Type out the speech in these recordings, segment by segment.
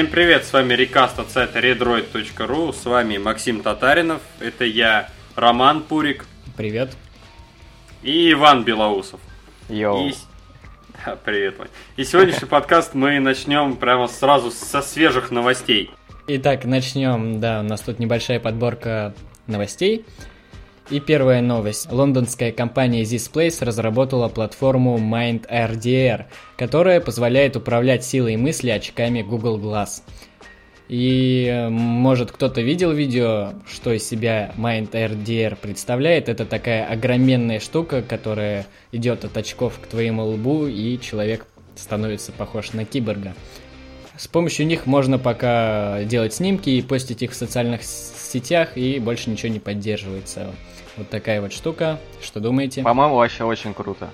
Всем привет, с вами Рекаст от сайта redroid.ru, с вами Максим Татаринов, это я, Роман Пурик. Привет. И Иван Белоусов. Йоу. И... Да, привет, Вань. И сегодняшний подкаст мы начнем прямо сразу со свежих новостей. Итак, начнем, да, у нас тут небольшая подборка новостей. И первая новость. Лондонская компания Zspace разработала платформу MindRDR, которая позволяет управлять силой мысли очками Google Glass. И э, может кто-то видел видео, что из себя MindRDR представляет. Это такая огроменная штука, которая идет от очков к твоему лбу, и человек становится похож на киборга. С помощью них можно пока делать снимки и постить их в социальных сетях, и больше ничего не поддерживается. Вот такая вот штука. Что думаете? По-моему, вообще очень круто.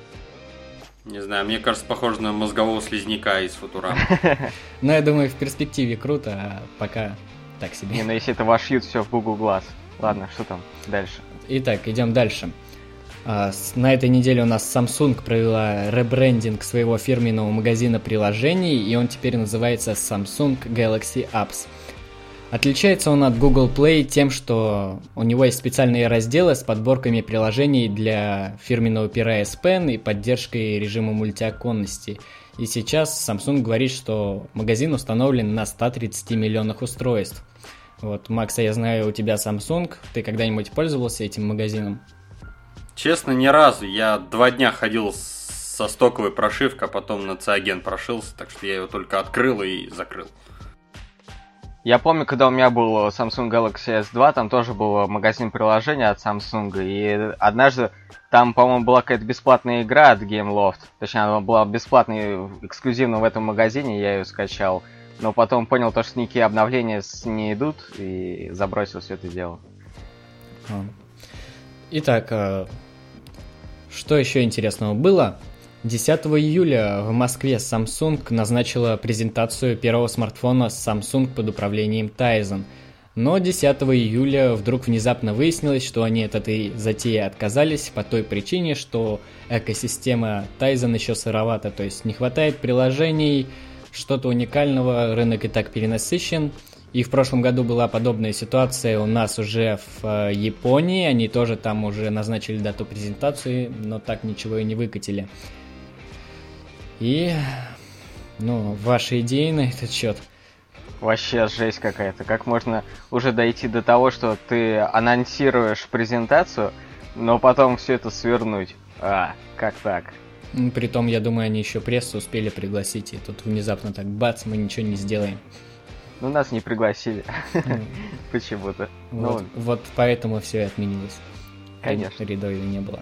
Не знаю, мне кажется, похоже на мозгового слизняка из Футурама. Ну, я думаю, в перспективе круто, а пока так себе. Не, ну если это вошьют все в Google Glass. Ладно, что там дальше? Итак, идем дальше. А, на этой неделе у нас Samsung провела ребрендинг своего фирменного магазина приложений, и он теперь называется Samsung Galaxy Apps. Отличается он от Google Play тем, что у него есть специальные разделы с подборками приложений для фирменного пера S Pen и поддержкой режима мультиоконности. И сейчас Samsung говорит, что магазин установлен на 130 миллионах устройств. Вот, Макса, я знаю, у тебя Samsung. Ты когда-нибудь пользовался этим магазином? Честно, ни разу. Я два дня ходил со стоковой прошивкой, а потом на Ciagen прошился, так что я его только открыл и закрыл. Я помню, когда у меня был Samsung Galaxy S2, там тоже был магазин приложения от Samsung, и однажды там, по-моему, была какая-то бесплатная игра от GameLoft. Точнее, она была бесплатной, эксклюзивно в этом магазине, я ее скачал. Но потом понял то, что никакие обновления не идут, и забросил все это дело. Итак, э, что еще интересного было? 10 июля в Москве Samsung назначила презентацию первого смартфона Samsung под управлением Tizen. Но 10 июля вдруг внезапно выяснилось, что они от этой затеи отказались по той причине, что экосистема Tizen еще сыровата, то есть не хватает приложений, что-то уникального, рынок и так перенасыщен. И в прошлом году была подобная ситуация у нас уже в э, Японии, они тоже там уже назначили дату презентации, но так ничего и не выкатили. И, ну, ваши идеи на этот счет? Вообще жесть какая-то. Как можно уже дойти до того, что ты анонсируешь презентацию, но потом все это свернуть? А, как так? Притом, я думаю, они еще прессу успели пригласить, и тут внезапно так бац, мы ничего не сделаем. Ну, нас не пригласили. Почему-то. Вот, ну, вот поэтому все и отменилось. Конечно. Рядовой не было.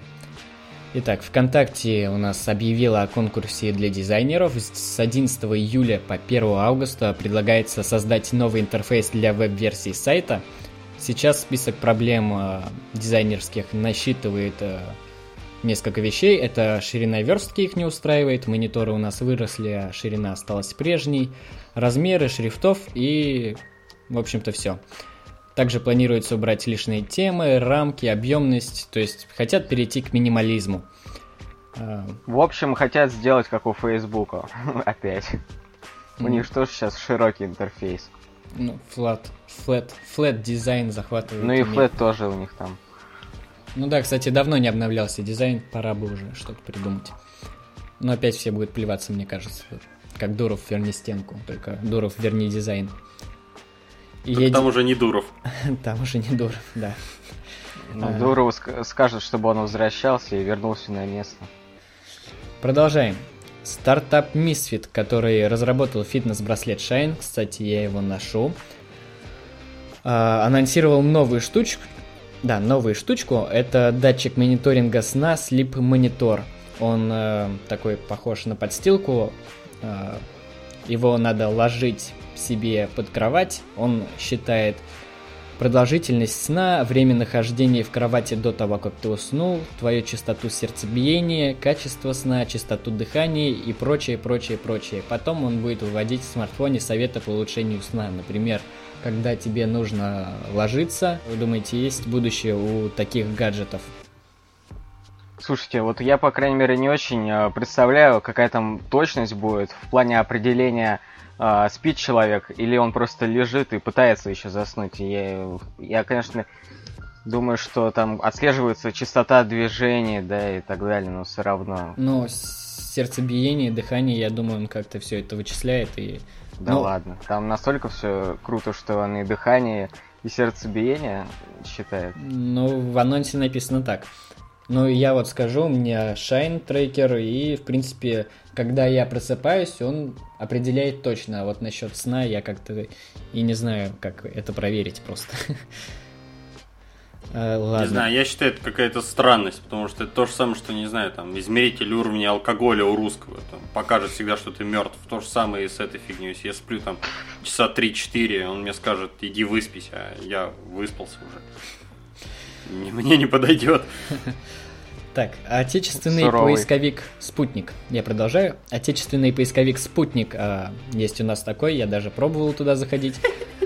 Итак, ВКонтакте у нас объявила о конкурсе для дизайнеров. С 11 июля по 1 августа предлагается создать новый интерфейс для веб-версии сайта. Сейчас список проблем э, дизайнерских насчитывает э, несколько вещей. Это ширина верстки их не устраивает, мониторы у нас выросли, а ширина осталась прежней, размеры шрифтов и, в общем-то, все. Также планируется убрать лишние темы, рамки, объемность, то есть хотят перейти к минимализму. А, в общем, хотят сделать как у Фейсбука. Опять. У них что сейчас широкий интерфейс. Ну, flat, flat, flat дизайн захватывает. Ну и flat тоже у них там. Ну да, кстати, давно не обновлялся дизайн, пора бы уже что-то придумать. Но опять все будут плеваться, мне кажется. Как Дуров верни стенку, только Дуров верни дизайн. Едет... Там уже не Дуров. Там уже не Дуров, да. Ну, а... Дурову скажет, чтобы он возвращался и вернулся на место. Продолжаем. Стартап Misfit, который разработал фитнес-браслет Shine, кстати, я его ношу, а, анонсировал новую штучку. Да, новую штучку. Это датчик мониторинга сна Sleep Monitor. Он э, такой похож на подстилку. Э, его надо ложить себе под кровать. Он считает продолжительность сна, время нахождения в кровати до того, как ты уснул, твою частоту сердцебиения, качество сна, частоту дыхания и прочее, прочее, прочее. Потом он будет выводить в смартфоне советы по улучшению сна. Например, когда тебе нужно ложиться, вы думаете, есть будущее у таких гаджетов? Слушайте, вот я, по крайней мере, не очень э, представляю, какая там точность будет в плане определения, э, спит человек, или он просто лежит и пытается еще заснуть. Я, я, конечно, думаю, что там отслеживается частота движений, да, и так далее, но все равно. Но сердцебиение, дыхание, я думаю, он как-то все это вычисляет и... Да ну... ладно, там настолько все круто, что он и дыхание, и сердцебиение считает. Ну, в анонсе написано так. Ну, я вот скажу, у меня Shine трекер, и, в принципе, когда я просыпаюсь, он определяет точно. А вот насчет сна я как-то и не знаю, как это проверить просто. Э, ладно. Не знаю, я считаю, это какая-то странность, потому что это то же самое, что, не знаю, там, измеритель уровня алкоголя у русского. Там, покажет всегда, что ты мертв. То же самое и с этой фигней. Если я сплю там часа 3-4, он мне скажет, иди выспись, а я выспался уже. Мне не подойдет. Так, отечественный Суровый. поисковик Спутник. Я продолжаю. Отечественный поисковик Спутник. А, есть у нас такой, я даже пробовал туда заходить.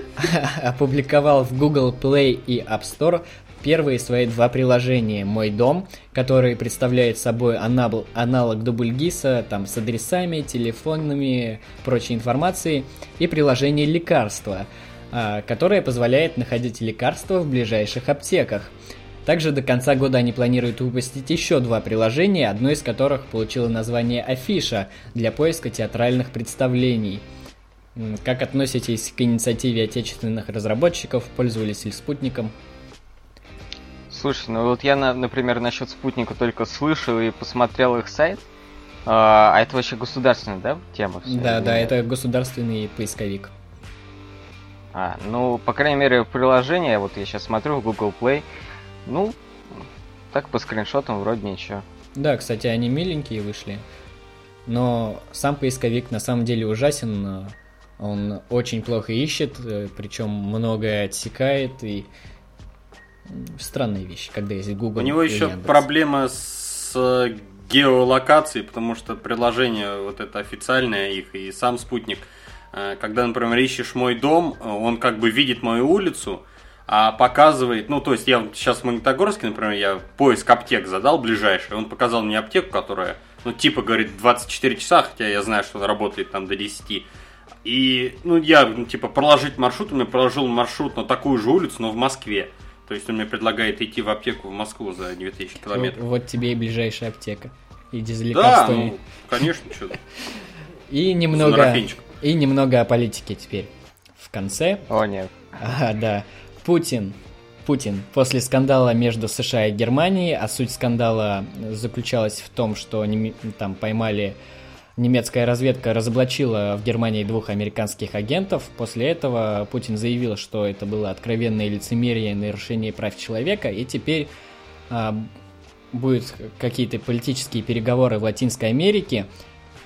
Опубликовал в Google Play и App Store первые свои два приложения. Мой дом, который представляет собой аналог, аналог Дубльгиса, там с адресами, телефонами, прочей информацией, и приложение лекарства, а, которое позволяет находить лекарства в ближайших аптеках. Также до конца года они планируют выпустить еще два приложения, одно из которых получило название Афиша для поиска театральных представлений. Как относитесь к инициативе отечественных разработчиков? Пользовались ли спутником? Слушай, ну вот я, например, насчет спутника только слышал и посмотрел их сайт. А, а это вообще государственная, да, тема? Все? Да, да, это государственный поисковик. А, ну, по крайней мере, приложение, вот я сейчас смотрю в Google Play, ну, так по скриншотам вроде ничего. Да, кстати, они миленькие вышли. Но сам поисковик на самом деле ужасен. Он очень плохо ищет, э, причем многое отсекает и странные вещи, когда есть Google. У него еще Яндекс. проблема с э, геолокацией, потому что приложение вот это официальное их и сам спутник, э, когда, например, ищешь мой дом, он как бы видит мою улицу, а показывает, ну, то есть я сейчас в Магнитогорске, например, я поиск аптек задал ближайший, он показал мне аптеку, которая, ну, типа, говорит, 24 часа, хотя я знаю, что она работает там до 10. И, ну, я, ну, типа, проложить маршрут, он мне проложил маршрут на такую же улицу, но в Москве. То есть он мне предлагает идти в аптеку в Москву за 2000 километров. Вот, вот тебе и ближайшая аптека. Иди за лекарствами. Да, ну, конечно, что И немного, и немного о политике теперь. В конце. О, нет. А, да. Путин. Путин. После скандала между США и Германией, а суть скандала заключалась в том, что они там поймали немецкая разведка разоблачила в Германии двух американских агентов. После этого Путин заявил, что это было откровенное лицемерие и нарушение прав человека, и теперь а, будут какие-то политические переговоры в Латинской Америке,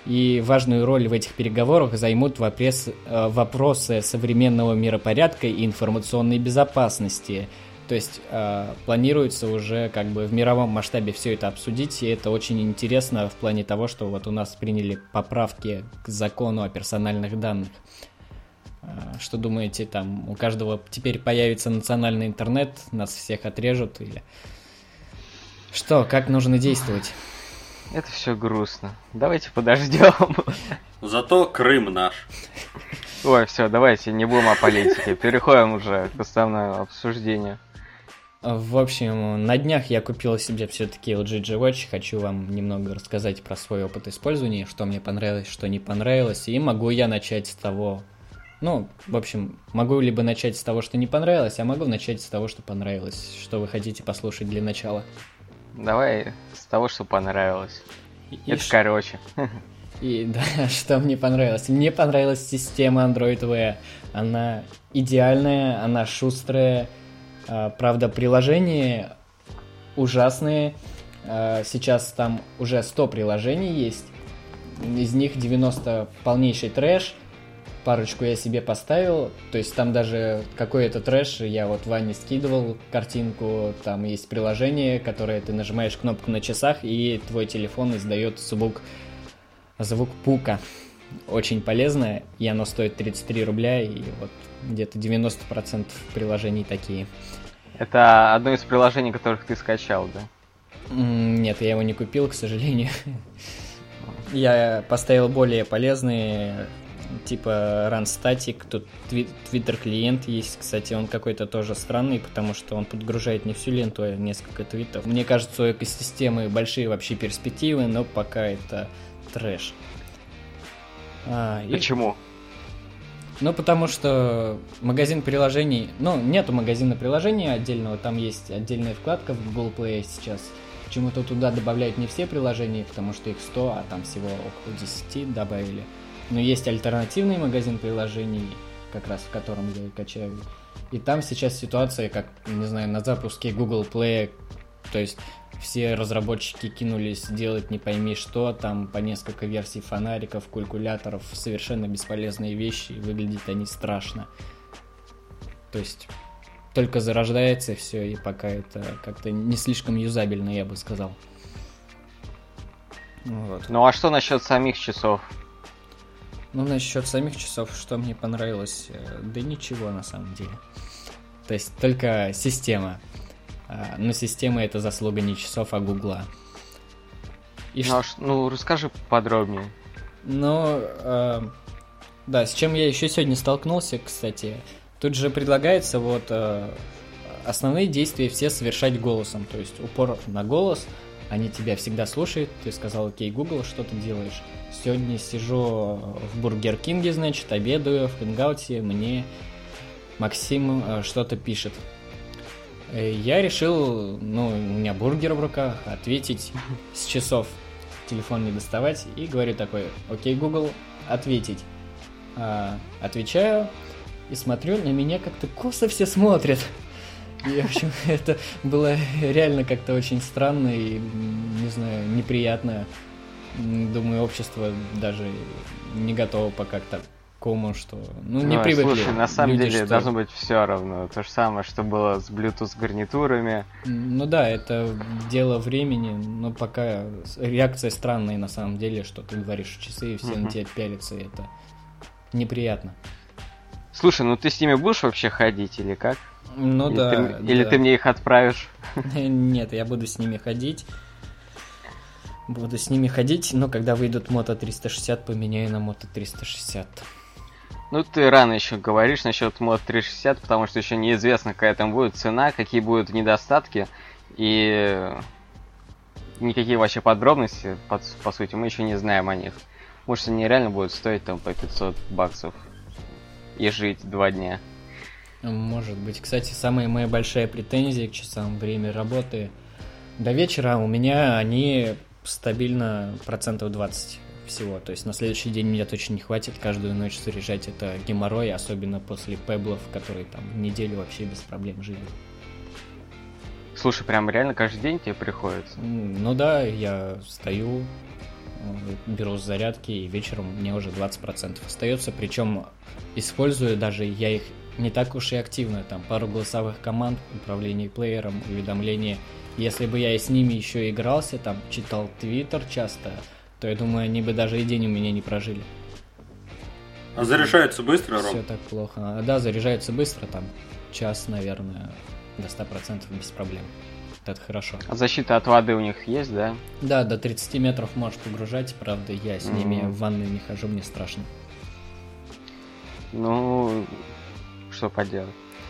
и важную роль в этих переговорах займут вопрес, э, вопросы современного миропорядка и информационной безопасности – то есть э, планируется уже как бы в мировом масштабе все это обсудить, и это очень интересно в плане того, что вот у нас приняли поправки к закону о персональных данных. Э, что думаете, там у каждого теперь появится национальный интернет, нас всех отрежут или... Что, как нужно действовать? Это все грустно. Давайте подождем. Зато Крым наш. Ой, все, давайте не будем о политике. Переходим уже к основному обсуждению. В общем, на днях я купил себе все-таки LG G Watch. Хочу вам немного рассказать про свой опыт использования, что мне понравилось, что не понравилось. И могу я начать с того... Ну, в общем, могу либо начать с того, что не понравилось, а могу начать с того, что понравилось. Что вы хотите послушать для начала? Давай с того, что понравилось. И, Это ш... короче. И да, что мне понравилось? Мне понравилась система Android Wear. Она идеальная, она шустрая, а, правда, приложения ужасные. А, сейчас там уже 100 приложений есть. Из них 90 полнейший трэш. Парочку я себе поставил. То есть там даже какой-то трэш. Я вот Ване скидывал картинку. Там есть приложение, которое ты нажимаешь кнопку на часах, и твой телефон издает звук, звук пука. Очень полезное, и оно стоит 33 рубля, и вот где-то 90% приложений такие. Это одно из приложений, которых ты скачал, да? Нет, я его не купил, к сожалению. Я поставил более полезные, типа Run Static, тут Twitter клиент есть, кстати, он какой-то тоже странный, потому что он подгружает не всю ленту, а несколько твитов. Мне кажется, у экосистемы большие вообще перспективы, но пока это трэш. А, Почему? И... Ну, потому что магазин приложений... Ну, нету магазина приложений отдельного, там есть отдельная вкладка в Google Play сейчас. Почему-то туда добавляют не все приложения, потому что их 100, а там всего около 10 добавили. Но есть альтернативный магазин приложений, как раз в котором я и качаю. И там сейчас ситуация, как, не знаю, на запуске Google Play, то есть все разработчики кинулись делать не пойми что, там по несколько версий фонариков, калькуляторов, совершенно бесполезные вещи, и выглядят они страшно. То есть только зарождается все, и пока это как-то не слишком юзабельно, я бы сказал. Вот. Ну а что насчет самих часов? Ну, насчет самих часов, что мне понравилось, э, да ничего на самом деле. То есть только система. А, но система это заслуга не часов, а Гугла. И ну, ш... ну, расскажи подробнее. Ну, э, да, с чем я еще сегодня столкнулся, кстати, Тут же предлагается вот э, основные действия все совершать голосом, то есть упор на голос, они тебя всегда слушают, ты сказал, окей, Google, что ты делаешь? Сегодня сижу в Бургер Кинге, значит, обедаю в Hangout е, мне Максим что-то пишет. Э, я решил, ну, у меня бургер в руках, ответить с часов, телефон не доставать, и говорю такой, окей, Google, ответить. А, отвечаю, и смотрю, на меня как-то косо все смотрят. И, в общем, это было реально как-то очень странно и, не знаю, неприятно. Думаю, общество даже не готово пока к такому, что... Ну, не ну, привыкли. Слушай, на самом люди, деле что... должно быть все равно. То же самое, что было с Bluetooth гарнитурами. Ну да, это дело времени, но пока реакция странная на самом деле, что ты говоришь часы, и все uh-huh. на тебя пялятся, и это неприятно. Слушай, ну ты с ними будешь вообще ходить или как? Ну или да. Ты, да. Или ты мне их отправишь? Нет, я буду с ними ходить. Буду с ними ходить, но когда выйдут Moto 360, поменяю на Moto 360. Ну, ты рано еще говоришь насчет Moto 360, потому что еще неизвестно, какая там будет цена, какие будут недостатки, и никакие вообще подробности, по, по сути, мы еще не знаем о них. Может, они реально будут стоить там по 500 баксов и жить два дня. Может быть. Кстати, самая моя большая претензия к часам время работы до вечера у меня они стабильно процентов 20 всего. То есть на следующий день мне точно не хватит каждую ночь заряжать это геморрой, особенно после пеблов, которые там неделю вообще без проблем жили. Слушай, прям реально каждый день тебе приходится? Ну да, я стою, беру с зарядки, и вечером мне уже 20% остается. Причем использую даже я их не так уж и активно. Там пару голосовых команд, управление плеером, уведомления. Если бы я и с ними еще игрался, там читал твиттер часто, то я думаю, они бы даже и день у меня не прожили. А заряжается быстро, Ром? Все так плохо. А, да, заряжается быстро, там час, наверное, до 100% без проблем это хорошо. А защита от воды у них есть, да? Да, до 30 метров можешь погружать, правда, я с ними mm-hmm. в ванную не хожу, мне страшно. Ну, что поделать.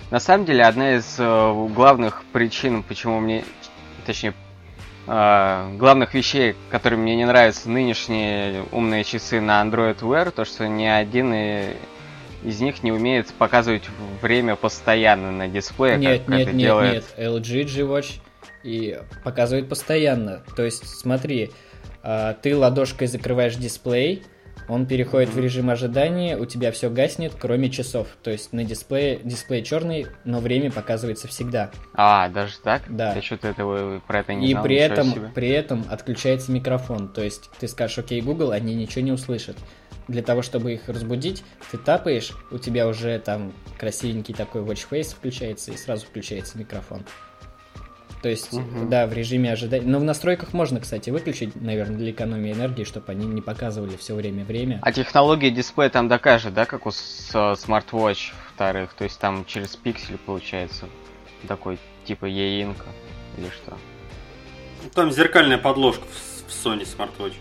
На самом деле, одна из э, главных причин, почему мне, точнее, главных вещей, которые мне не нравятся нынешние умные часы на Android Wear, то, что ни один из них не умеет показывать время постоянно на дисплее, нет, как нет, это нет, делает. Нет, LG G-Watch и показывает постоянно. То есть, смотри, а, ты ладошкой закрываешь дисплей, он переходит в режим ожидания, у тебя все гаснет, кроме часов. То есть на дисплее дисплей черный, но время показывается всегда. А, даже так? Да. Я что-то этого про это не И знал. при этом, при этом отключается микрофон. То есть ты скажешь, окей, Google, они ничего не услышат. Для того, чтобы их разбудить, ты тапаешь, у тебя уже там красивенький такой watch face включается, и сразу включается микрофон. То есть, угу. да, в режиме ожидания. Но в настройках можно, кстати, выключить, наверное, для экономии энергии, чтобы они не показывали все время время. А технология дисплея там такая же, да, как у smartwatch вторых? То есть там через пиксель получается такой типа e-ink а или что? Там зеркальная подложка в Sony Smartwatch.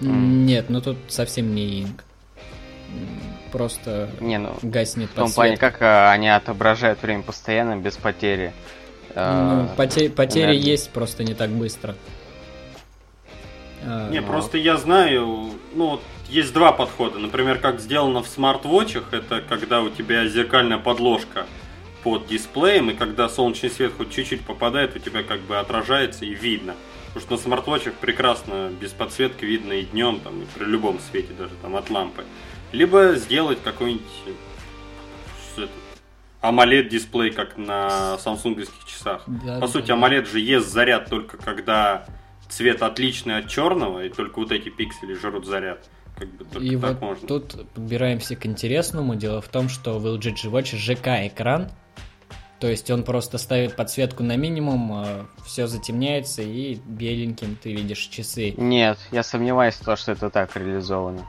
Нет, ну тут совсем не e-ink. Просто не, ну, гаснет В том плане, как а, они отображают время постоянно, без потери. Ну, поте- потери энергии. есть, просто не так быстро. Не, ну, просто я знаю, ну, есть два подхода. Например, как сделано в смарт-вотчах, это когда у тебя зеркальная подложка под дисплеем, и когда солнечный свет хоть чуть-чуть попадает, у тебя как бы отражается и видно. Потому что на смарт-вотчах прекрасно без подсветки видно и днем, там, и при любом свете, даже там от лампы. Либо сделать какой-нибудь AMOLED дисплей, как на самсунговских часах. Да, По да, сути, да. AMOLED же ест заряд только когда цвет отличный от черного, и только вот эти пиксели жрут заряд. Как бы и вот можно. тут подбираемся к интересному. Дело в том, что в LG G Watch ЖК экран, то есть он просто ставит подсветку на минимум, а, все затемняется и беленьким ты видишь часы. Нет, я сомневаюсь в том, что это так реализовано.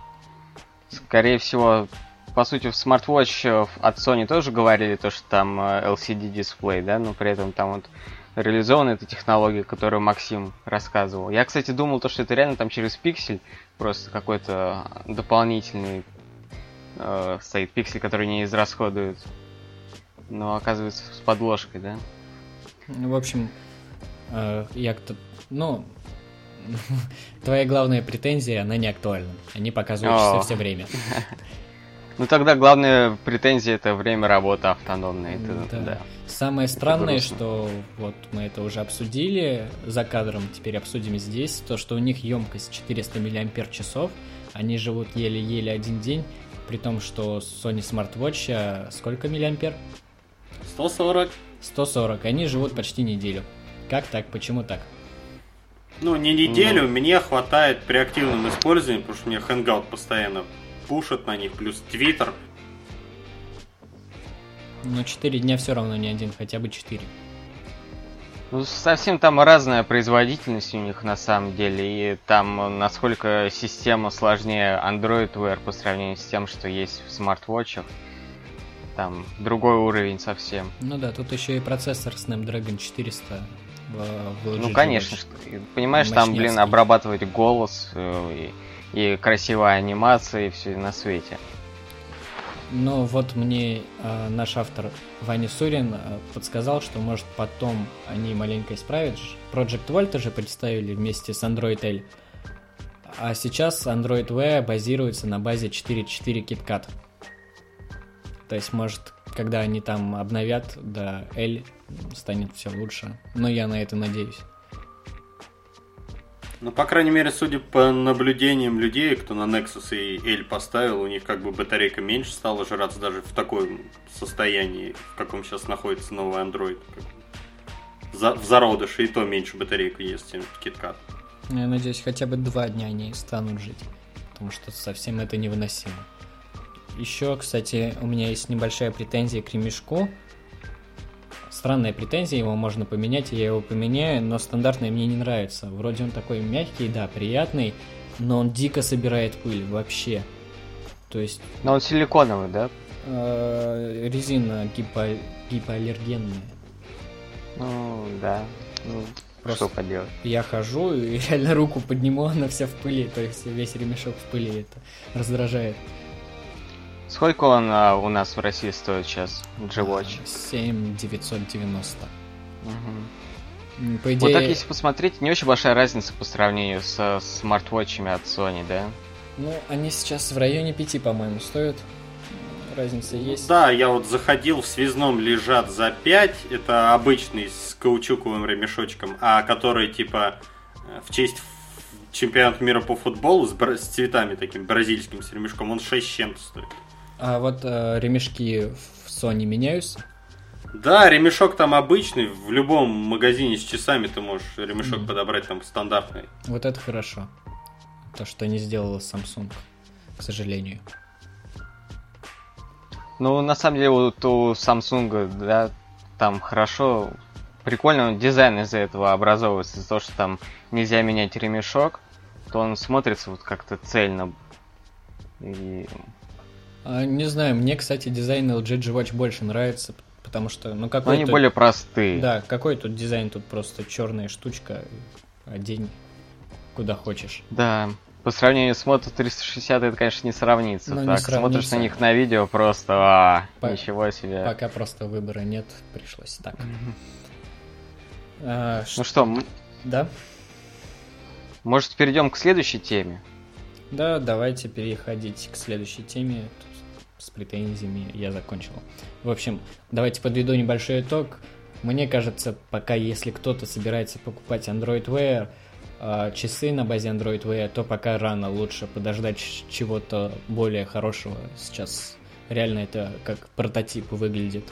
Скорее всего, по сути, в смарт-вотч от Sony тоже говорили то, что там э, LCD дисплей, да, но при этом там вот реализована эта технология, которую Максим рассказывал. Я, кстати, думал, то, что это реально там через пиксель, просто какой-то дополнительный э, стоит пиксель, который не израсходует. Но оказывается с подложкой, да? Ну, в общем, э, я кто... Ну, твоя главная претензия, она не актуальна. Они показывают часы все время. Ну тогда главная претензия это время работы автономной. Это, да. да. Самое странное, что вот мы это уже обсудили за кадром, теперь обсудим здесь, то, что у них емкость 400 мАч, они живут еле-еле один день, при том, что Sony Smartwatch а сколько миллиампер? 140. 140, они живут почти неделю. Как так? Почему так? Ну, не неделю, ну... мне хватает при активном использовании, потому что мне Hangout постоянно пушат на них, плюс Твиттер. Но 4 дня все равно не один, хотя бы 4. Ну, совсем там разная производительность у них на самом деле, и там насколько система сложнее Android Wear по сравнению с тем, что есть в смарт-вотчах. Там другой уровень совсем. Ну да, тут еще и процессор Snapdragon 400 в, в Ну, конечно, что, понимаешь, там, блин, обрабатывать голос э, и, и красивая анимация и все на свете. Ну вот мне э, наш автор Ваня Сурин э, подсказал, что может потом они маленько исправят. Project Volt уже представили вместе с Android L. А сейчас Android Wear базируется на базе 4.4 KitKat. То есть, может, когда они там обновят до L, станет все лучше. Но я на это надеюсь. Ну, по крайней мере, судя по наблюдениям людей, кто на Nexus и L поставил, у них как бы батарейка меньше стала жраться даже в таком состоянии, в каком сейчас находится новый Android. В зародыше и то меньше батарейку есть, чем KitKat. Я надеюсь, хотя бы два дня они станут жить, потому что совсем это невыносимо. Еще, кстати, у меня есть небольшая претензия к ремешку. Странная претензия, его можно поменять, я его поменяю, но стандартный мне не нравится. Вроде он такой мягкий, да, приятный, но он дико собирает пыль вообще. То есть... Но он силиконовый, да? Э, резина гипо... гипоаллергенная. Ну, да. Ну, Просто что поделать? Я хожу и реально руку подниму, она вся в пыли, то есть весь ремешок в пыли, это раздражает. Сколько он а, у нас в России стоит сейчас, G-Watch? 7990. Угу. По идее... Вот так, если посмотреть, не очень большая разница по сравнению со смарт-вотчами от Sony, да? Ну, они сейчас в районе 5, по-моему, стоят. Разница есть. Да, я вот заходил, в связном лежат за 5. Это обычный с каучуковым ремешочком, а который типа э, в честь чемпионата мира по футболу с, с цветами таким бразильским с ремешком, он 6 чем-то стоит. А вот э, ремешки в Sony меняются? Да, ремешок там обычный. В любом магазине с часами ты можешь ремешок mm. подобрать там стандартный. Вот это хорошо. То, что не сделала Samsung, к сожалению. Ну, на самом деле, вот у Samsung, да, там хорошо, прикольно дизайн из-за этого образовывается. За то, что там нельзя менять ремешок, то он смотрится вот как-то цельно. И не знаю, мне, кстати, дизайн LG G Watch больше нравится, Потому что, ну какой Они более простые. Да, какой тут дизайн, тут просто черная штучка, одень куда хочешь. Да, по сравнению с Moto 360 это, конечно, не сравнится. Ну, так, не сравнится. смотришь на них на видео, просто а, по... ничего себе. Пока просто выбора нет, пришлось так. А, ну что, да? Может, перейдем к следующей теме? Да, давайте переходить к следующей теме. Тут с претензиями я закончил. В общем, давайте подведу небольшой итог. Мне кажется, пока если кто-то собирается покупать Android Wear, а, часы на базе Android Wear, то пока рано, лучше подождать чего-то более хорошего. Сейчас реально это как прототип выглядит.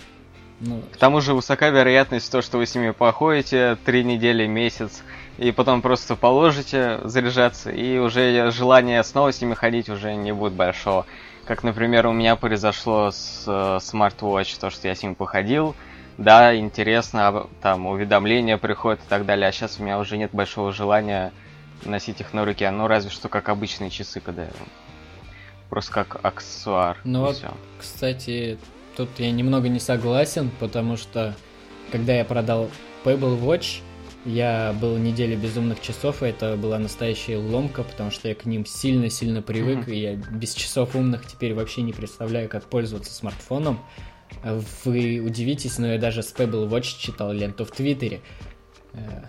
Ну, К тому же высока вероятность то, что вы с ними походите три недели, месяц, и потом просто положите заряжаться, и уже желание снова с ними ходить уже не будет большого. Как, например, у меня произошло с uh, Smartwatch, то, что я с ним походил, да, интересно, там уведомления приходят и так далее, а сейчас у меня уже нет большого желания носить их на руке, ну разве что как обычные часы, когда просто как аксессуар. Ну вот, все. кстати, тут я немного не согласен, потому что когда я продал Pebble Watch, я был неделю безумных часов, и это была настоящая ломка, потому что я к ним сильно-сильно привык, mm-hmm. и я без часов умных теперь вообще не представляю, как пользоваться смартфоном. Вы удивитесь, но я даже с Pebble Watch читал ленту в Твиттере. Э,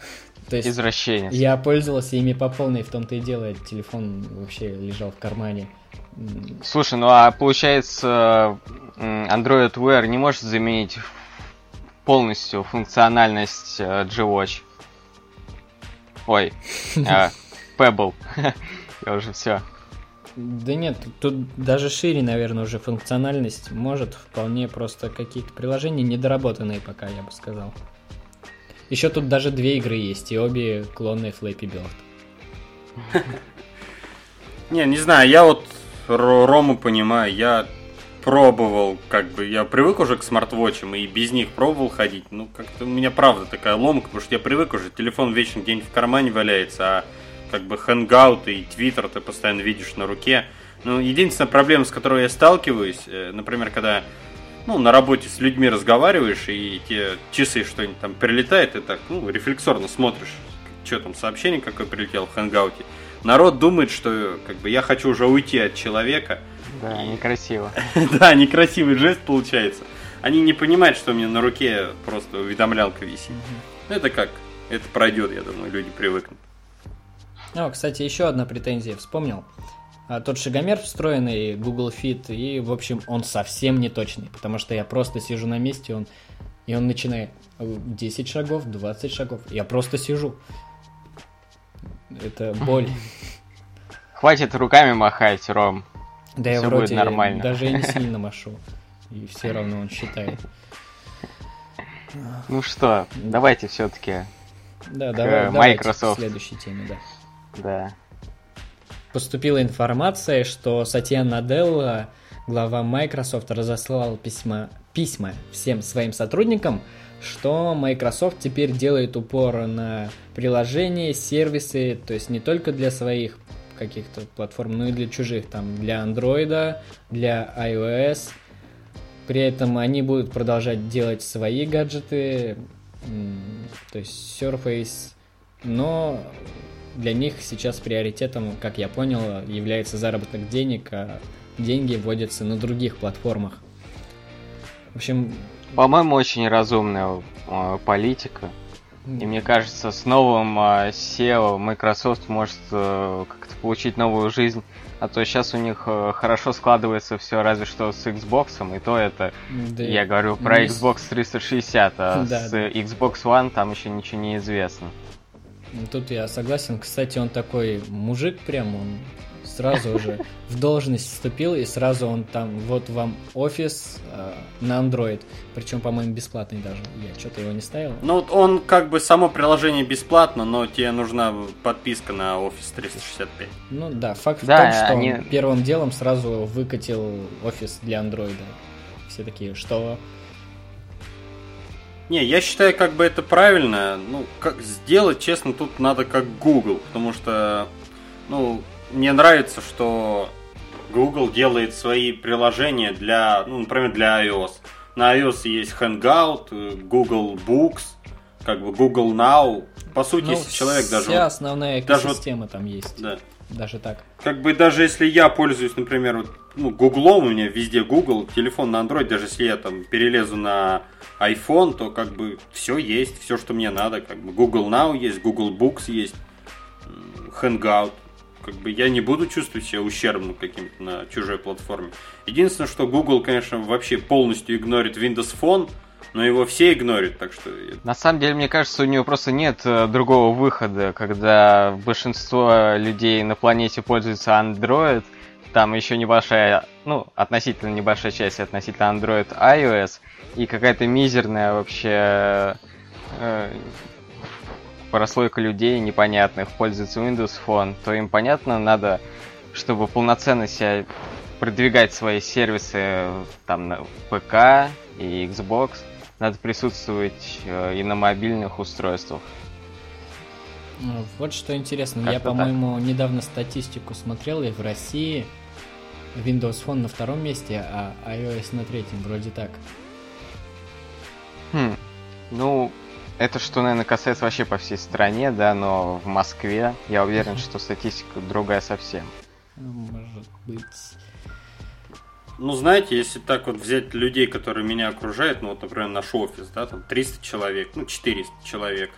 то есть Извращенец. Я пользовался ими по полной, в том-то и дело, телефон вообще лежал в кармане. Слушай, ну а получается Android Wear не может заменить полностью функциональность э, G-Watch? Ой, э, Pebble. Я уже все. Да нет, тут даже шире, наверное, уже функциональность. Может, вполне просто какие-то приложения недоработанные пока, я бы сказал. Еще тут даже две игры есть, и обе клонные Flappy Bird. Не, не знаю, я вот Рому понимаю, я пробовал, как бы, я привык уже к смарт-вотчам и без них пробовал ходить. Ну, как-то у меня правда такая ломка, потому что я привык уже, телефон вечно где-нибудь в кармане валяется, а как бы хэнгауты и твиттер ты постоянно видишь на руке. Ну, единственная проблема, с которой я сталкиваюсь, э, например, когда ну, на работе с людьми разговариваешь, и те часы что-нибудь там прилетает, ты так, ну, рефлексорно смотришь, что там, сообщение какое прилетело в хэнгауте. Народ думает, что как бы я хочу уже уйти от человека. Да, некрасиво. да, некрасивый жест получается. Они не понимают, что у меня на руке просто уведомлялка висит. Это как? Это пройдет, я думаю, люди привыкнут. О, кстати, еще одна претензия вспомнил. А, тот шагомер встроенный Google Fit, и, в общем, он совсем не точный, потому что я просто сижу на месте, он, и он начинает 10 шагов, 20 шагов. Я просто сижу. Это боль. Хватит руками махать, Ром. Да я вроде нормально. даже и не сильно машу. И все равно он считает. Ну что, давайте все-таки да, давай, Microsoft. к следующей теме, да. Да. Поступила информация, что Сатья Наделла, глава Microsoft, разослал письма, письма всем своим сотрудникам, что Microsoft теперь делает упор на приложения, сервисы, то есть не только для своих каких-то платформ, но и для чужих, там, для Android, для iOS. При этом они будут продолжать делать свои гаджеты, то есть Surface, но для них сейчас приоритетом, как я понял, является заработок денег, а деньги вводятся на других платформах. В общем... По-моему, очень разумная э, политика. И мне кажется, с новым э, SEO Microsoft может э, как-то получить новую жизнь. А то сейчас у них э, хорошо складывается все, разве что с Xbox, и то это, да я говорю про не... Xbox 360, а да, с да. Xbox One там еще ничего не известно. Тут я согласен. Кстати, он такой мужик прям, он сразу уже в должность вступил, и сразу он там, вот вам офис э, на Android. Причем, по-моему, бесплатный даже. Я что-то его не ставил. Ну, он как бы само приложение бесплатно, но тебе нужна подписка на Office 365. Ну да, факт да, в том, что они... он первым делом сразу выкатил офис для Android. Все такие, что не, я считаю, как бы это правильно. Ну, как сделать, честно, тут надо как Google, потому что, ну, мне нравится, что Google делает свои приложения для, ну, например, для iOS. на iOS есть Hangout, э, Google Books, как бы Google Now. По сути, Ну, если человек даже... Вся основная даже вот- экосистема там есть. да. Даже так. Как бы даже если я пользуюсь, например, вот, ну, Гуглом, у меня везде Google, телефон на Android, даже если я там перелезу на iPhone, то как бы все есть, все, что мне надо. Как бы Google Now есть, Google Books есть, Hangout. Как бы я не буду чувствовать себя ущербным каким-то на чужой платформе. Единственное, что Google, конечно, вообще полностью игнорит Windows Phone, но его все игнорят, так что На самом деле, мне кажется, у нее просто нет э, другого выхода, когда большинство людей на планете пользуются Android, там еще небольшая, ну, относительно небольшая часть относительно Android iOS, и какая-то мизерная вообще э, прослойка людей непонятных пользуется Windows Phone, то им понятно, надо, чтобы полноценно себя продвигать свои сервисы там на ПК и Xbox, надо присутствовать э, и на мобильных устройствах. Ну, Вот что интересно. Я, по-моему, недавно статистику смотрел, и в России Windows Phone на втором месте, а iOS на третьем. Вроде так. Хм, ну, это что, наверное, касается вообще по всей стране, да, но в Москве я уверен, что статистика другая совсем. Может быть. Ну, знаете, если так вот взять людей, которые меня окружают, ну, вот, например, наш офис, да, там 300 человек, ну, 400 человек.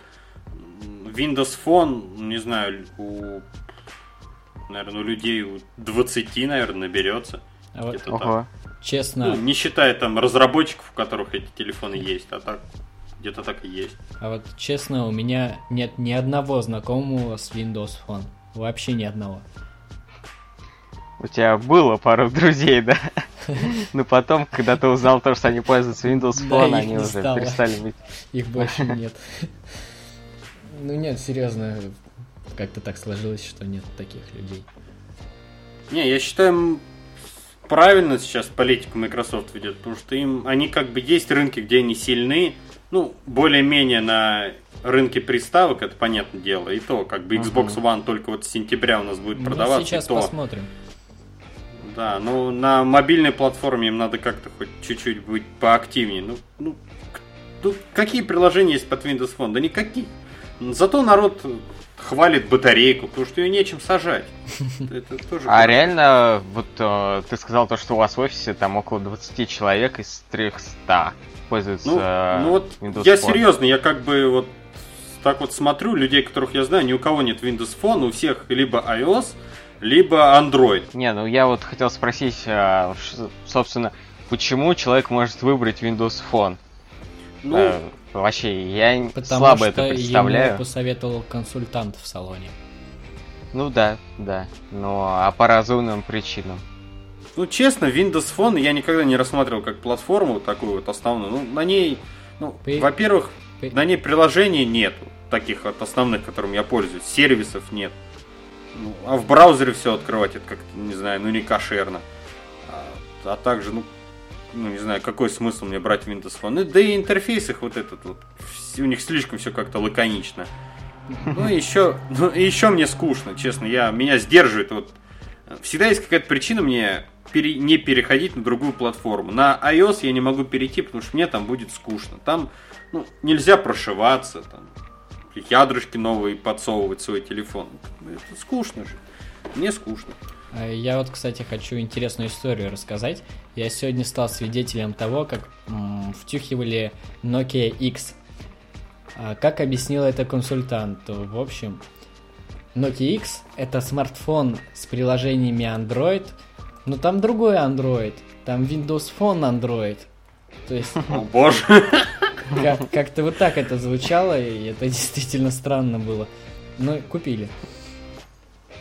Windows Phone, не знаю, у, наверное, у людей у 20, наверное, наберется. А вот. Ого. честно, Ну, не считая там разработчиков, у которых эти телефоны есть, а так где-то так и есть. а вот честно, у меня нет ни одного знакомого с Windows Phone. Вообще ни одного. У тебя было пару друзей, да? Но потом, когда ты узнал то, что они пользуются Windows Да, Phone, их они уже стало. перестали быть. Их больше нет. Ну нет, серьезно, как-то так сложилось, что нет таких людей. Не, я считаю, правильно сейчас политику Microsoft ведет, потому что им, они как бы есть рынки, где они сильны, ну, более-менее на рынке приставок, это понятное дело, и то, как бы Xbox One только вот с сентября у нас будет Ну, продаваться, сейчас и то, посмотрим. да, ну, на мобильной платформе им надо как-то хоть чуть-чуть быть поактивнее, ну, ну, ну, какие приложения есть под Windows Phone? Да никаких. Зато народ хвалит батарейку, потому что ее нечем сажать. Это тоже А реально, вот э, ты сказал то, что у вас в офисе там около 20 человек из 300 пользуются Ну, ну вот Windows я Phone. серьезно, я как бы вот так вот смотрю, людей, которых я знаю, ни у кого нет Windows Phone, у всех либо iOS, либо Android. Не, ну я вот хотел спросить, а, собственно, почему человек может выбрать Windows Phone? Ну, Э, вообще, я Потому слабо что это ему представляю. посоветовал консультант в салоне. Ну да, да. Но а по разумным причинам. Ну, честно, Windows Phone я никогда не рассматривал как платформу такую вот основную. Ну, на ней, ну, При- во-первых, при- на ней приложений нету, таких вот основных, которым я пользуюсь, сервисов нет. Ну, а в браузере все открывать, это как-то, не знаю, ну не кошерно. А, а также, ну, ну, не знаю, какой смысл мне брать Windows Phone. Ну, да и интерфейс их вот этот вот, у них слишком все как-то лаконично. Ну, еще, ну, еще мне скучно, честно, я, меня сдерживает вот, всегда есть какая-то причина мне пере- не переходить на другую платформу. На iOS я не могу перейти, потому что мне там будет скучно. Там, ну, нельзя прошиваться, там, ядрышки новые подсовывать свой телефон. Это скучно же. Мне скучно. А Я вот, кстати, хочу интересную историю рассказать. Я сегодня стал свидетелем того, как м, втюхивали Nokia X. А как объяснил это консультант? В общем, Nokia X это смартфон с приложениями Android, но там другой Android, там Windows Phone Android. То есть О боже. как- как-то вот так это звучало, и это действительно странно было. Ну, купили.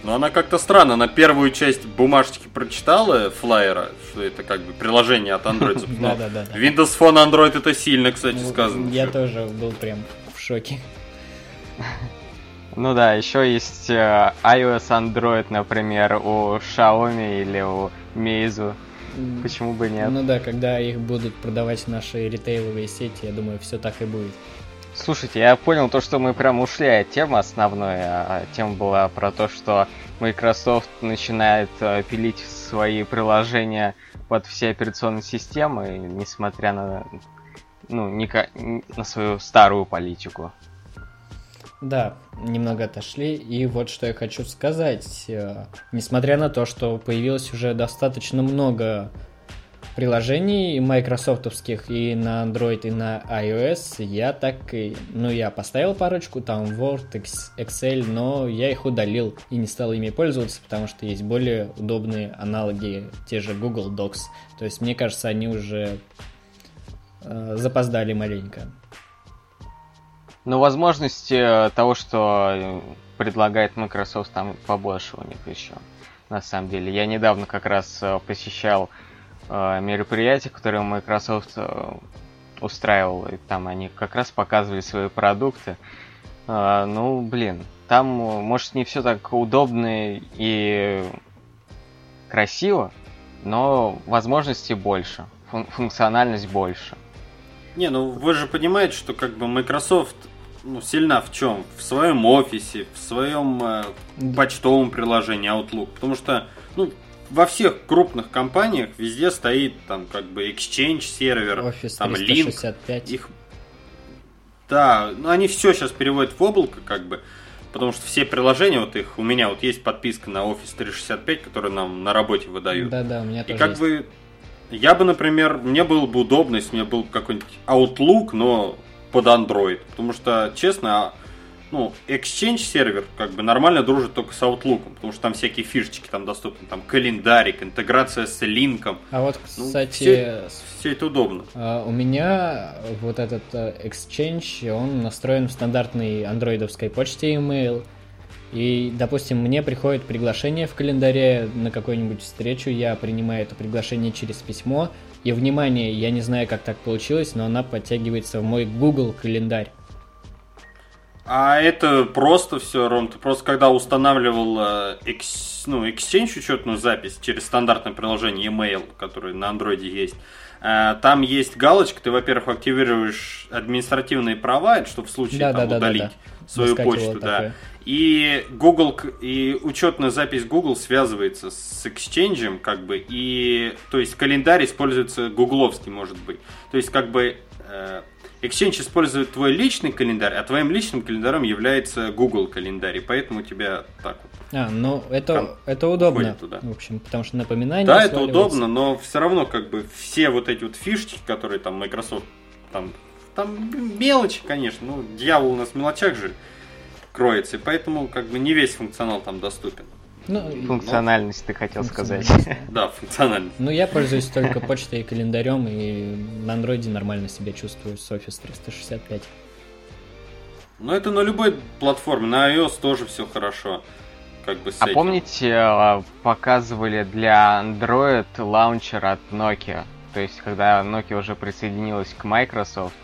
Но она как-то странно. На первую часть бумажечки прочитала флайера, что это как бы приложение от Android. собственно. Да-да-да. Windows Phone Android это сильно, кстати, Ну, сказано. Я тоже был прям в шоке. Ну да, еще есть э, iOS Android, например, у Xiaomi или у Meizu. Почему бы нет? Ну да, когда их будут продавать наши ритейловые сети, я думаю, все так и будет. Слушайте, я понял то, что мы прям ушли от темы основной, а тема была про то, что Microsoft начинает э, пилить свои приложения под все операционные системы, несмотря на, ну, на свою старую политику. Да, немного отошли. И вот что я хочу сказать. Э, несмотря на то, что появилось уже достаточно много приложений майкрософтовских и на Android, и на iOS, я так и... Ну, я поставил парочку, там Word, Excel, но я их удалил и не стал ими пользоваться, потому что есть более удобные аналоги, те же Google Docs. То есть, мне кажется, они уже э, запоздали маленько. Ну, возможности э, того, что э, предлагает Microsoft, там побольше у них еще. На самом деле. Я недавно как раз э, посещал мероприятие, которое Microsoft устраивал. И там они как раз показывали свои продукты. Ну, блин, там, может, не все так удобно и красиво, но возможностей больше, фун- функциональность больше. Не, ну вы же понимаете, что как бы Microsoft ну, сильна в чем? В своем офисе, в своем э, почтовом приложении Outlook. Потому что, ну, во всех крупных компаниях везде стоит там как бы Exchange сервер, Office там 365. Link. Их... Да, ну они все сейчас переводят в облако, как бы. Потому что все приложения, вот их, у меня вот есть подписка на Office 365, которую нам на работе выдают. Да-да, у меня И тоже как есть. бы я бы, например, мне было бы удобно, если у меня был какой-нибудь Outlook, но под Android. Потому что, честно, ну, Exchange сервер как бы нормально дружит только с Outlook, потому что там всякие фишечки там доступны, там календарик, интеграция с линком. А вот, Ну, кстати, все, все это удобно. а, у меня вот этот э, Exchange, он настроен в стандартной андроидовской почте email. И, допустим, мне приходит приглашение в календаре на какую-нибудь встречу, я принимаю это приглашение через письмо, и, внимание, я не знаю, как так получилось, но она подтягивается в мой Google календарь. А это просто все, Ром, ты просто когда устанавливал э, ну, Exchange учетную запись через стандартное приложение email, которое на андроиде есть, там есть галочка, ты, во-первых, активируешь административные права, это чтобы в случае там, Да-да-да-да-да. удалить свою Выскакивало почту, да. такое. И Google и учетная запись Google связывается с Exchange, как бы, и то есть календарь используется гугловский, может быть. То есть, как бы э, Exchange использует твой личный календарь, а твоим личным календарем является Google календарь, и поэтому у тебя так вот. А, ну это, это удобно. туда. В общем, потому что напоминание Да, это удобно, но все равно как бы все вот эти вот фишки, которые там Microsoft там там мелочи, конечно, ну дьявол у нас в мелочах же кроется, и поэтому как бы не весь функционал там доступен. Ну, Функциональность, ты хотел сказать. Да, функциональность. Ну, я пользуюсь только почтой и календарем, и на андроиде нормально себя чувствую с Office 365. Но это на любой платформе, на iOS тоже все хорошо. Как бы с А этим. помните, э, показывали для Android лаунчер от Nokia? То есть, когда Nokia уже присоединилась к Microsoft,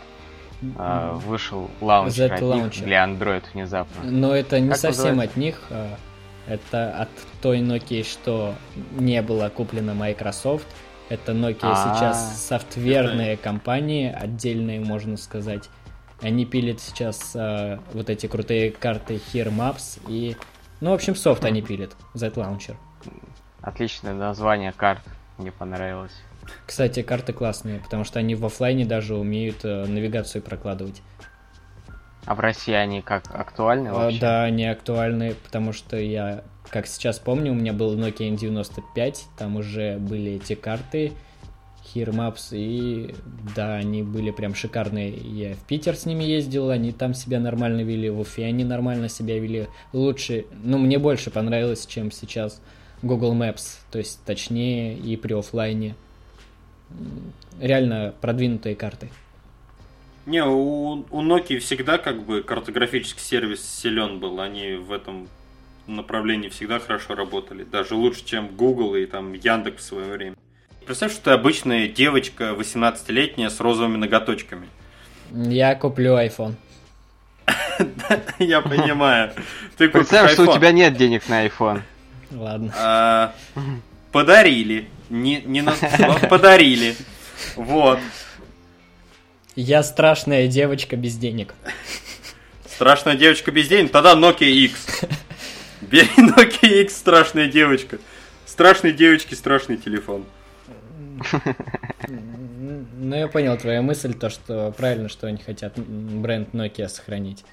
э, вышел лаунчер от них для Android внезапно. Но это не Как совсем называется? от них, а это от той Nokia, что не была куплена Microsoft. Это Nokia А. сейчас софтверная компания, отдельная, можно сказать. Они пилят сейчас а, вот эти крутые карты Here Maps и... Ну, в общем, софт они пилят, Z-Launcher. Отличное название карт, мне понравилось. Кстати, карты классные, потому что они в оффлайне даже умеют э, навигацию прокладывать. А в России они как актуальны А, вообще? Да, они актуальны, потому что я, как сейчас помню, у меня был Nokia N95, там уже были эти карты, Here Maps, и да, они были прям шикарные. Я в Питер с ними ездил, они там себя нормально вели, в Уфе они нормально себя вели. Лучше, ну, мне больше понравилось, чем сейчас Google Maps, то есть точнее и при оффлайне. М, Реально продвинутые карты. Не, у, у Nokia всегда как бы картографический сервис силен был. Они в этом направлении всегда хорошо работали. Даже лучше, чем Google и там Яндекс в свое время. Представь, что ты обычная девочка 18-летняя с розовыми ноготочками. Я куплю iPhone. Я понимаю. Ты Представь, что у тебя нет денег на iPhone. Ладно. А, Подарили. Не, не на- Подарили. Вот. Я страшная девочка без денег. Страшная девочка без денег? Тогда Nokia X. Бери Nokia X, страшная девочка. Страшные девочки, страшный телефон. Ну, я понял твою мысль, то, что правильно, что они хотят бренд Nokia сохранить.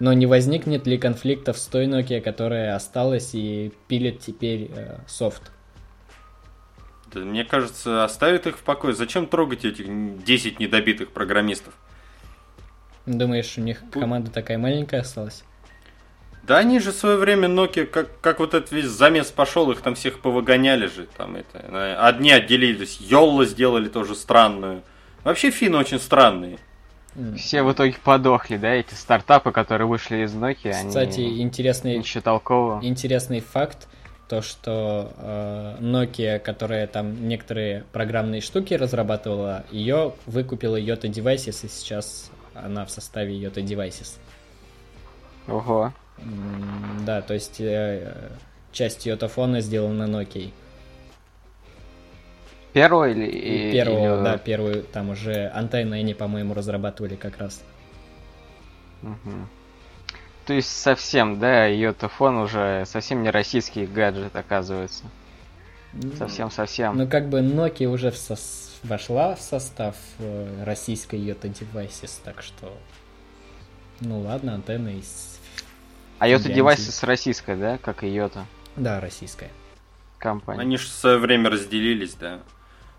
Но не возникнет ли конфликтов с той Nokia, которая осталась и пилит теперь э, софт? Мне кажется, оставит их в покое. Зачем трогать этих 10 недобитых программистов? Думаешь, у них команда такая маленькая осталась? Да они же в свое время Nokia, как, как вот этот весь замес пошел, их там всех повыгоняли же. Там это, одни отделились, Йолла сделали тоже странную. Вообще финны очень странные. Все в итоге подохли, да, эти стартапы, которые вышли из Nokia, Кстати, они интересный, ничего толкового. интересный факт, то, что э, Nokia, которая там некоторые программные штуки разрабатывала, ее выкупила Yota Devices, и сейчас она в составе Yota Devices. Ого. М, Да, то есть э, часть йотафона сделана Nokia. Первого или... Первого, или- да, первую, там уже антенны они, по-моему, разрабатывали как раз. Мгм. То есть совсем, да, йотафон уже совсем не российский гаджет, оказывается. Совсем-совсем. Ну, как бы Nokia уже в сос- вошла в состав э, российской Yota Devices, так что... Ну ладно, антенны из... а Йота Финляндии. девайсы российская, да, как и Йота Да, российская. компания. Они же в свое время разделились, да.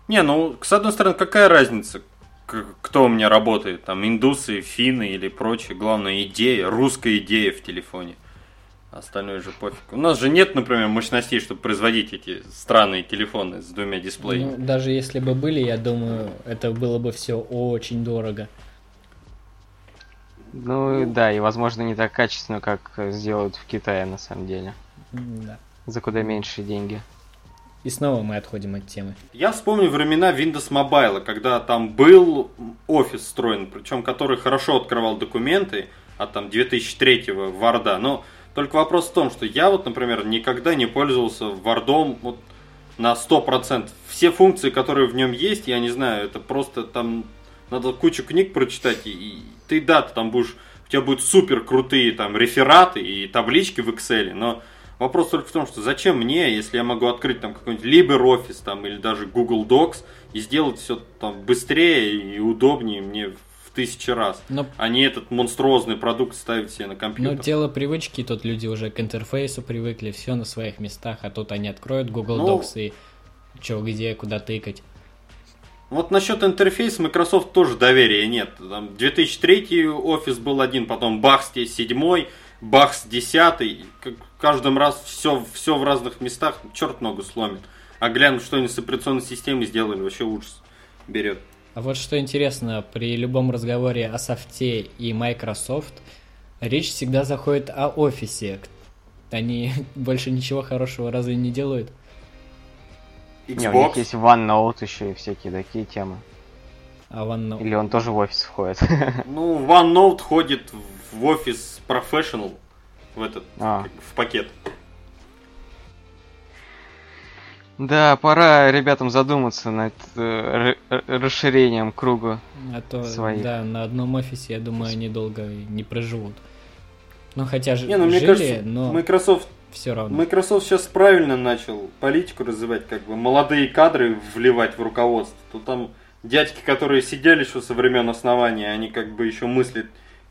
Не, ну, с одной стороны, какая разница, кто у меня работает, там, индусы, финны или прочее. Главное, идея, русская идея в телефоне. Остальное же пофиг. У нас же нет, например, мощностей, чтобы производить эти странные телефоны с двумя дисплеями. Ну, даже если бы были, я думаю, это было бы все очень дорого. Ну и да, и возможно не так качественно, как сделают в Китае на самом деле. Да. За куда меньше деньги. И снова мы отходим от темы. Я вспомню времена Windows Mobile, когда там был офис встроен, причем который хорошо открывал документы от там 2003 Варда. Но только вопрос в том, что я вот, например, никогда не пользовался Вардом вот на 100%. Все функции, которые в нем есть, я не знаю, это просто там надо кучу книг прочитать, и, и ты, да, ты там будешь, у тебя будут супер крутые там рефераты и таблички в Excel, но Вопрос только в том, что зачем мне, если я могу открыть там какой-нибудь LibreOffice там, или даже Google Docs и сделать все там быстрее и удобнее мне в тысячи раз, Но, а не этот монструозный продукт ставить себе на компьютер. дело привычки, тут люди уже к интерфейсу привыкли, все на своих местах, а тут они откроют Google Ну, Docs и чё, где, куда тыкать. Вот насчет интерфейса Microsoft тоже доверия нет. Там 2003 офис был один, потом бах здесь седьмой, бах с Как каждым раз все, все в разных местах, черт ногу сломит. А глянуть что-нибудь с операционной системой сделали, вообще ужас берет. А вот что интересно, при любом разговоре о софте и Microsoft, речь всегда заходит о офисе. Они больше ничего хорошего разве не делают? Не, у них Xbox. есть OneNote еще и всякие такие темы. А OneNote... Или он тоже в офис входит. Ну, OneNote ходит в офис Professional в этот А. как в пакет. Да, пора ребятам задуматься над э, расширением круга. А то, своих. да, на одном офисе, я думаю, они долго не проживут. Ну, хотя же Не, ну мне жили, кажется, но Microsoft, все равно. Microsoft сейчас правильно начал политику развивать, как бы молодые кадры вливать в руководство. Тут там дядьки, которые сидели еще со времен основания, они как бы еще мыслят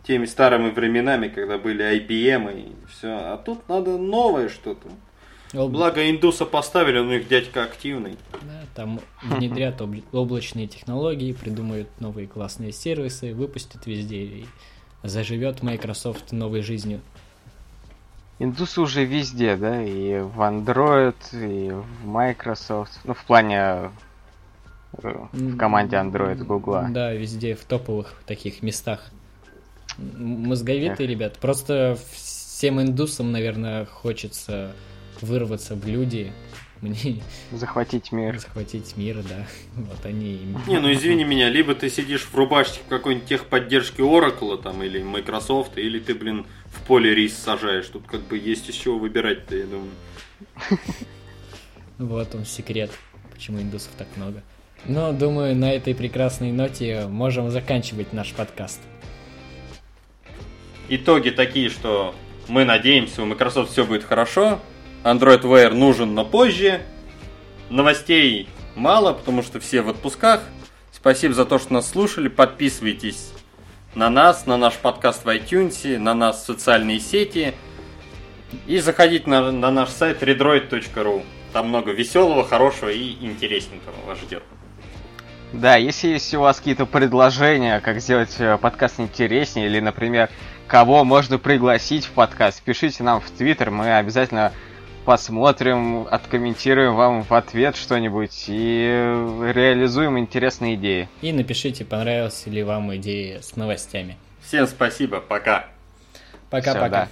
теми старыми временами, когда были IBM и все. А тут надо новое что-то. Об- Благо индуса поставили, но их дядька активный. да, там внедрят обл- облачные технологии, придумают новые классные сервисы, выпустят везде и заживет Microsoft новой жизнью. Индусы уже везде, да, и в Android, и в Microsoft, ну, в плане э, в команде Android Гугла. Да, везде в топовых таких местах. Мозговитые ребят. Просто всем индусам, наверное, хочется вырваться в люди. Мне Захватить мир. захватить мир, да. Вот они... и- Не, ну извини меня, либо ты сидишь в рубашке в какой-нибудь техподдержке Oracle там или Microsoft, или ты, блин, в поле рис сажаешь. Тут как бы есть из чего выбирать-то, я думаю. Вот он секрет, почему индусов так много. Но, думаю, на этой прекрасной ноте можем заканчивать наш подкаст. Итоги такие, что мы надеемся, у Microsoft все будет хорошо. Android Wear нужен, но позже. Новостей мало, потому что все в отпусках. Спасибо за то, что нас слушали. Подписывайтесь на нас, на наш подкаст в iTunes, на нас в социальные сети. И заходите на, на наш сайт redroid.ru. Там много веселого, хорошего и интересненького вас ждет. Да, если есть у вас какие-то предложения, как сделать э, подкаст интереснее, или, например, кого можно пригласить в подкаст, пишите нам в Твиттер, мы обязательно посмотрим, откомментируем вам в ответ что-нибудь и реализуем интересные идеи. И напишите, понравилась ли вам идея с новостями. Всем спасибо, пока. Пока-пока.